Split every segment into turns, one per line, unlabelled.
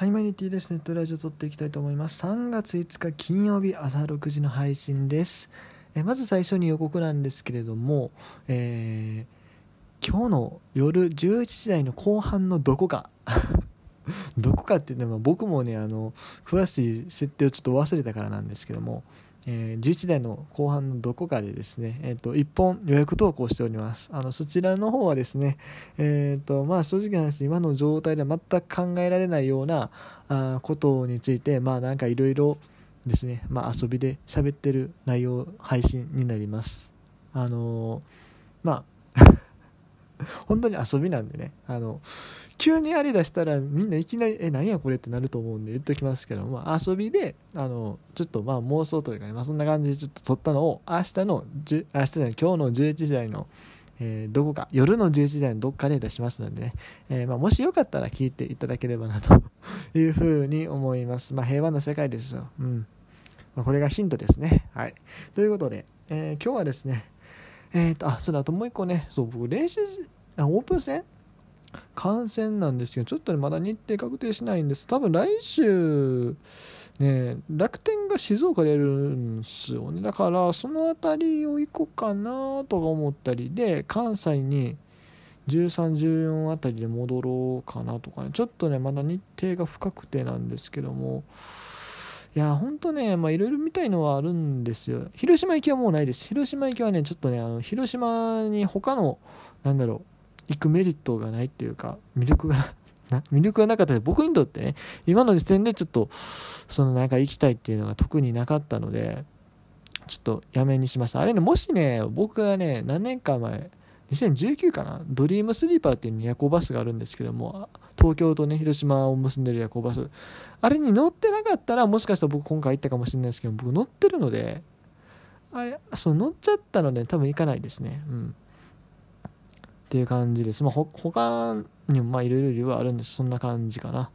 ハイマニティです。ネットラジオ撮っていきたいと思います。3月5日金曜日朝6時の配信です。えまず最初に予告なんですけれども、えー今日の夜11時台の後半のどこか どこかっていうのは僕もねあの詳しい設定をちょっと忘れたからなんですけども、えー11時台の後半のどこかでですね、えー、と1本予約投稿しております。あのそちらの方はですねえーとまあ、正直な話今の状態では全く考えられないようなあことについてまあなんかいろいろですね、まあ、遊びで喋ってる内容配信になります。あのーまあ 本当に遊びなんでね。あの急にやりだしたらみんないきなり「え何やこれ?」ってなると思うんで言っときますけど、まあ、遊びであのちょっとまあ妄想というかね、まあ、そんな感じでちょっと撮ったのを明日の10明日じゃない今日の11時台のえーどこか夜の11時台のどっかで出しますのでね、えーまあ、もしよかったら聞いていただければなと いうふうに思います、まあ、平和な世界ですよ、うん。まあ、これがヒントですね。はい。ということで、えー今日はですねえー、とあそうだあともう一個ね。そう僕練習あオープン戦？観戦なんですけどちょっとねまだ日程確定しないんです。多分来週ね楽天が静岡でやるんですよね。だからその辺りを行こうかなとか思ったりで関西に1314あたりで戻ろうかなとかね。ちょっとねまだ日程が不確定なんですけども。いやほんとねまあいろいろ見たいのはあるんですよ。広島行きはもうないです。広島行きはねちょっとねあの広島に他のなんだろう行くメリットがないっていうか魅力が な魅力がなかったで僕にとってね今の時点でちょっとそのなんか行きたいっていうのが特になかったのでちょっとやめにしました。あれねもしね僕がね何年か前2019かな。ドリームスリーパーっていう夜行バスがあるんですけども東京とね広島を結んでる夜行バス。あれに乗ってなかったらもしかしたら僕今回行ったかもしれないですけど僕乗ってるのであれそう乗っちゃったので多分行かないですね。うん。っていう感じです。まあほ他にもまあいろいろ理由はあるんです。そんな感じかな。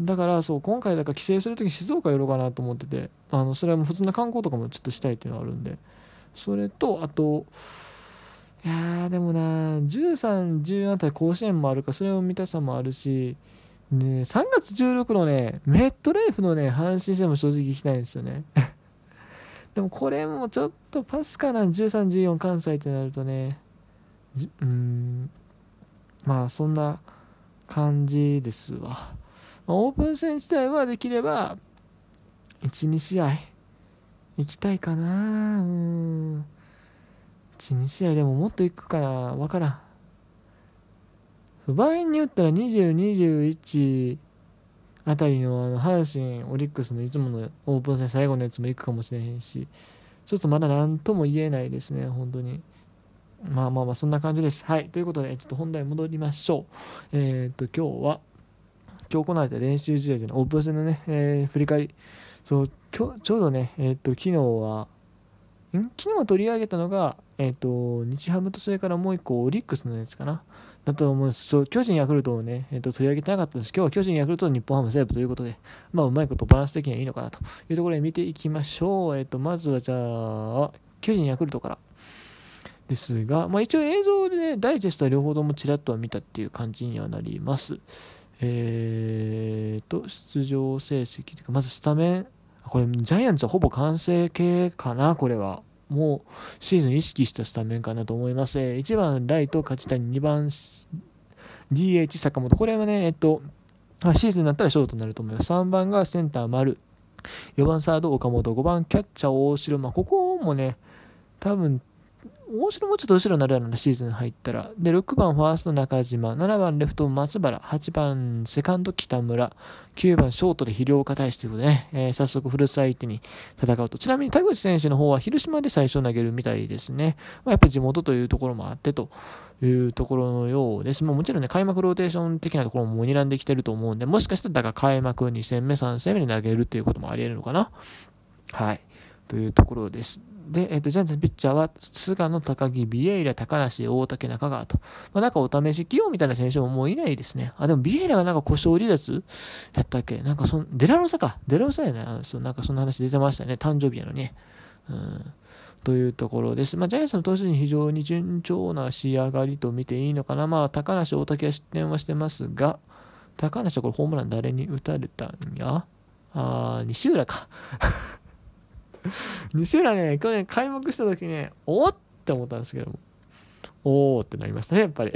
だからそう今回だから帰省するとき静岡寄ろうかなと思っててあのそれはもう普通の観光とかもちょっとしたいっていうのがあるんで。それとあといやでもな13、14あたり甲子園もあるかそれを見たさもあるし、ね、3月16のねメットライフのね阪神戦も正直行きたいんですよね。でもこれもちょっとパスかな13、14関西ってなるとね。うんまあそんな感じですわ、まオープン戦自体はできれば12試合行きたいかなうん。12試合でももっと行くかな。わからん。場合によったら2021あたりのあの阪神オリックスのいつものオープン戦最後のやつも行くかもしれへんしちょっとまだ何とも言えないですね本当に。まあまあまあそんな感じです。はい。ということでちょっと本題戻りましょう。えっ、と今日は今日行われた練習試合でのオープン戦のね、えー振り返り。そう今日ちょうどねえっ、と昨日は昨日取り上げたのが、えっと日ハムとそれからもう一個オリックスのやつかな。だと思うんです。そう巨人ヤクルトをね、えっと取り上げてなかったです。今日は巨人ヤクルト日本ハム西武ということでまあうまいことバランス的にはいいのかなというところで見ていきましょう。えっとまずはじゃあ巨人ヤクルトから。ですが、まあ、一応映像でねダイジェストは両方ともちらっとは見たっていう感じにはなります。えー、と出場成績というかまずスタメン。これジャイアンツはほぼ完成形かなこれはもうシーズン意識したスタメンかなと思います。1番ライト勝谷、2番 DH 坂本。これはね、えっと、シーズンになったらショートになると思います。3番がセンター丸、4番サード岡本、5番キャッチャー大城。まあ、ここもね、多分、大城もうちょっと後ろになるようなシーズン入ったら。で、6番ファースト中島、7番レフト松原、8番セカンド北村、9番ショートで肥料化大使ということでね、えー早速古巣相手に戦うと。ちなみに田口選手の方は広島で最初投げるみたいですね。まあ、やっぱり地元というところもあってというところのようです。まあ、もちろんね、開幕ローテーション的なところも睨んできてると思うんで、もしかしたらだから開幕2戦目、3戦目に投げるっていうこともあり得るのかな。はい。というところです。で、えっ、と、ジャイアンツのピッチャーは、菅野、高木、ビエイラ、高梨、大竹、中川と。まあ、なんかお試し起用みたいな選手ももういないですね。あ、でもビエイラがなんか故障離脱やったっけ？なんかそん、デラロサか。デラロサやね。そう、なんかそんな話出てましたね。誕生日やのね。うん。というところです。まあ、ジャイアンツの投手陣非常に順調な仕上がりと見ていいのかな。まあ、高梨、大竹は失点はしてますが、高梨はこれホームラン誰に打たれたんや？あ西浦か 西浦ね、去年開幕した時ね、おって思ったんですけども、おーってなりましたね、やっぱり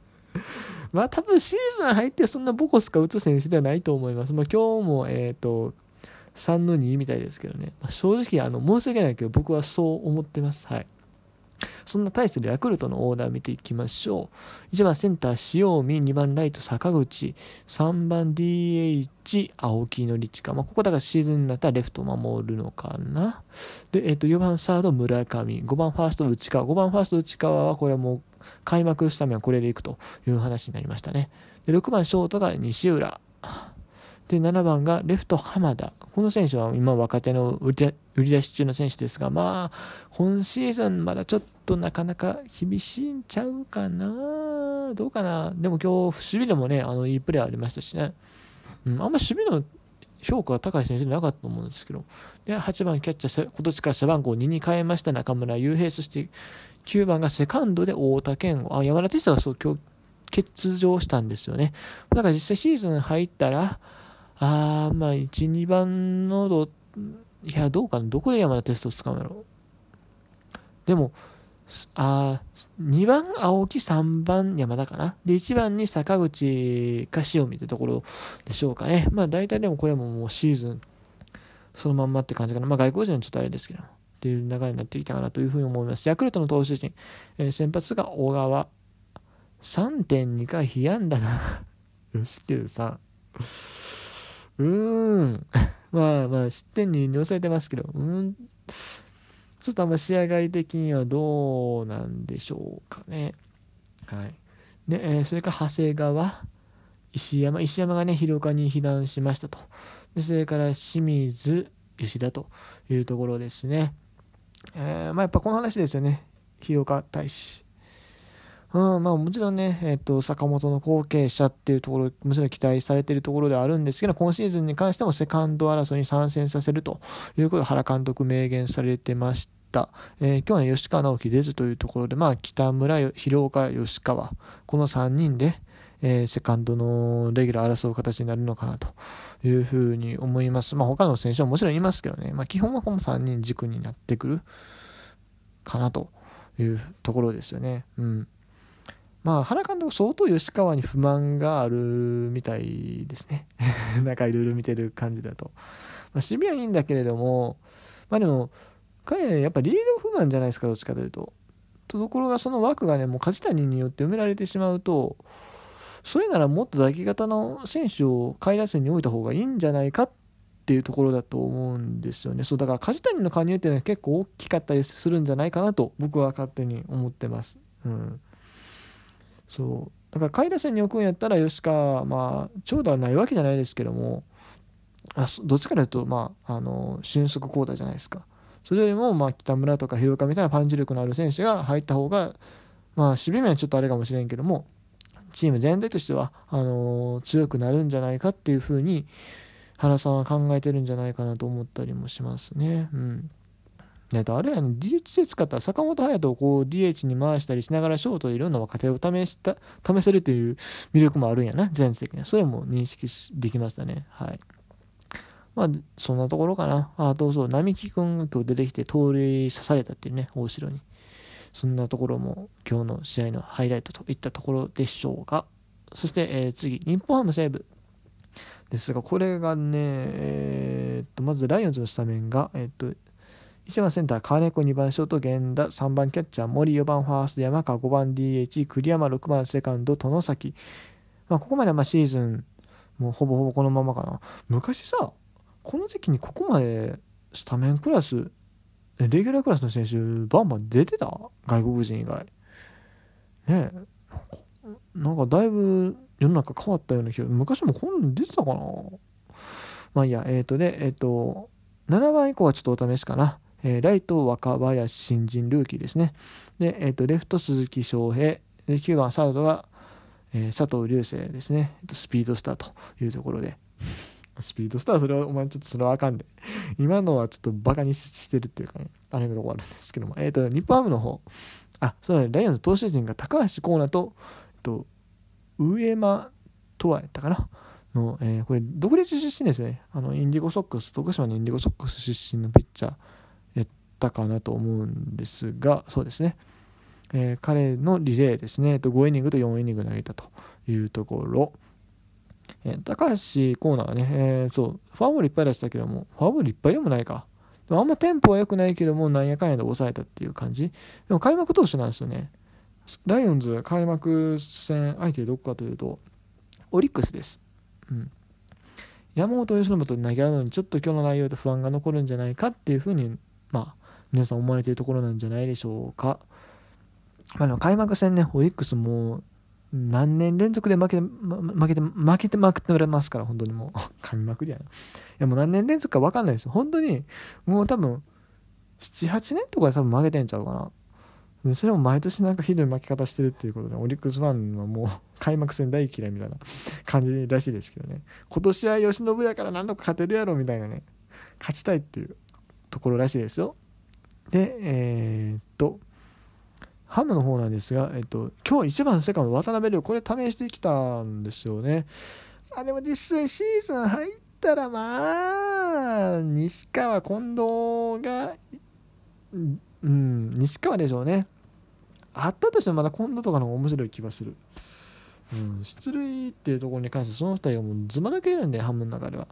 まあ多分シーズン入ってそんなボコスか打つ選手ではないと思います。まあ今日も、えっ、ー、と、3の2みたいですけどね、まあ、正直あの申し訳ないけど僕はそう思ってます。はい。そんな対するヤクルトのオーダー見ていきましょう。1番センター塩見、2番ライト坂口、3番 DH 青木のリチか。まあ、ここだからシーズンになったらレフト守るのかな。で、えっ、と、4番サード村上、5番ファースト内川、5番ファースト内川はこれもう開幕しためはこれでいくという話になりましたね。で、6番ショートが西浦。で、7番がレフト浜田。この選手は今若手の売り出し中の選手ですが、まあ、今シーズンまだちょっとなかなか厳しいんちゃうかなどうかなでも今日、守備でもね、あの、いいプレーありましたしね。うん、あんま守備の評価が高い選手じゃなかったと思うんですけど。で、8番キャッチャー、今年から背番号2に変えました中村悠平、そして9番がセカンドで太田健吾。あ、山田哲人がそう、今日、欠場したんですよね。だから実際シーズン入ったら、あー、まあ、1、2番のど、いや、どうかな。どこで山田テストを使うんだろう。でも、あ2番青木、3番山田かな。で、1番に坂口か塩見ってところでしょうかね。まあ、大体でもこれももうシーズン、そのまんまって感じかな。まあ、外国人はちょっとあれですけど、っていう流れになってきたかなというふうに思います。ヤクルトの投手陣、えー、先発が小川、3.2回被安打な。吉久さん。うーん。まあまあ、失点に抑えてますけど、うん。ちょっとあんま仕上がり的にはどうなんでしょうかね。はい。で、えー、それから長谷川、石山、石山がね、広岡に避難しましたと。で、それから清水、吉田というところですね。えー、まあやっぱこの話ですよね。広岡大使。うん、まあもちろんね、えっ、と、坂本の後継者っていうところ、もちろん期待されているところではあるんですけど、今シーズンに関してもセカンド争いに参戦させるということを原監督明言されてました。えー、今日はね、吉川直樹出ずというところで、まあ北村、広岡、吉川、この3人で、えー、セカンドのレギュラー争う形になるのかなというふうに思います。まあ他の選手ももちろんいますけどね、まあ基本はこの3人軸になってくるかなというところですよね。うん。まあ、原監督、相当吉川に不満があるみたいですね。なんかいろいろ見てる感じだと。まあ、守備はいいんだけれども、まあでも、彼ね、やっぱリード不満じゃないですか、どっちかというと。ところが、その枠がね、もう梶谷によって埋められてしまうと、それならもっと抱き型の選手を下位打線に置いた方がいいんじゃないかっていうところだと思うんですよね。そう、だから梶谷の加入っていうのは結構大きかったりするんじゃないかなと、僕は勝手に思ってます。うん。そう。だから下位打線に置くんやったら吉川まあ長打はないわけじゃないですけどもあどっちかというとまああの俊足交代じゃないですか。それよりもまあ北村とか広岡みたいなパンチ力のある選手が入った方がまあ守備面はちょっとあれかもしれんけどもチーム全体としてはあの強くなるんじゃないかっていうふうに原さんは考えてるんじゃないかなと思ったりもしますね。うん。えっと、あれやね、DH で使ったら坂本勇人をこう DH に回したりしながらショートでいろんな若手を試した、試せるという魅力もあるんやな、全世的に。それも認識できましたね。はい。まあ、そんなところかな。あ、どうぞ、並木くんが今日出てきて盗塁刺されたっていうね、大城に。そんなところも今日の試合のハイライトといったところでしょうか。そして、えー、次、日本ハム西武。ですが、これがね、えー、っと、まずライオンズのスタメンが、えー、っと、1番センター、川猫、2番ショート、源田、3番キャッチャー、森、4番ファースト、山川、5番 DH、栗山、6番セカンド、殿崎。まあ、ここまでまシーズン、もうほぼほぼこのままかな。昔さ、この時期にここまでスタメンクラス、レギュラークラスの選手、バンバン出てた？外国人以外。ねえ。なんかだいぶ世の中変わったような気が、昔もこんなん出てたかな？まあいいや、えっ、ー、とで、えっ、ー、と、7番以降はちょっとお試しかな。えー、ライト若林新人ルーキーですね。で、えーと、レフト鈴木翔平、で9番サードが、えー、佐藤隆星ですね、えーと、スピードスターというところで。スピードスター、それは、お前ちょっとそれはあかんで。今のはちょっとバカにしてるっていうかね、あれのとこあるんですけども。えっ、ー、と、日本ハムの方。あ、そうだね、ライオンズ投手陣が高橋光成と、えっと、上間とはやったかなの、えー、これ独立出身ですねあのインディゴソックス徳島のインディゴソックス出身のピッチャーったかなと思うんですがそうですね、えー、彼のリレーですね。5イニングと4イニング投げたというところ、えー、高橋コーナーはね、えー、そうフォアボールいっぱい出したけどもフォアボールいっぱいでもないか。でもあんまテンポは良くないけどもなんやかんやで抑えたっていう感じ。でも開幕投手なんですよね。ライオンズ開幕戦相手どこかというとオリックスです。うん。山本由伸と投げ合うのにちょっと今日の内容で不安が残るんじゃないかっていうふうに、まあ、皆さん思われているところなんじゃないでしょうか。まあ、開幕戦ね、オリックスも何年連続で負けて、負けて、負けてまくってますから、本当にもう、噛みまくりやな。いや、もう何年連続か分かんないですよ。本当に、もう多分、7、8年とかで多分負けてんちゃうかな。それも毎年なんかひどい負け方してるっていうことでオリックスファンはもう 開幕戦大嫌いみたいな感じらしいですけどね今年は由伸やから何とか勝てるやろみたいなね勝ちたいっていうところらしいですよでえー、っとハムの方なんですが、えっと、今日1番セカンド渡辺亮これ試してきたんですよねあでも実際シーズン入ったらまあ西川近藤がうん、西川でしょうね。あったとしてもまだ今度とかの方が面白い気がする。うん、出塁っていうところに関してその2人がもうずま抜けるんで、半分の中では。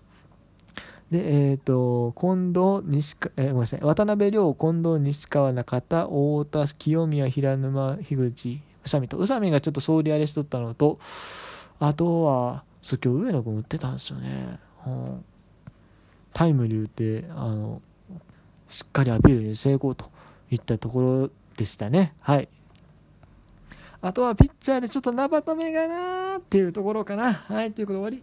で、えっ、ー、と、近藤、西、えー、ごめんなさい、渡辺亮、近藤、西川、中田、太田、清宮、平沼、樋口、宇佐美と、宇佐美がちょっと総理あれしとったのと、あとは、そう、今日上野君打ってたんですよね。うん、タイムリー打って、あの、しっかりアピールに成功と。いったところでしたね。はい。あとはピッチャーでちょっと生ためがなーっていうところかな。はい、ということで終わり。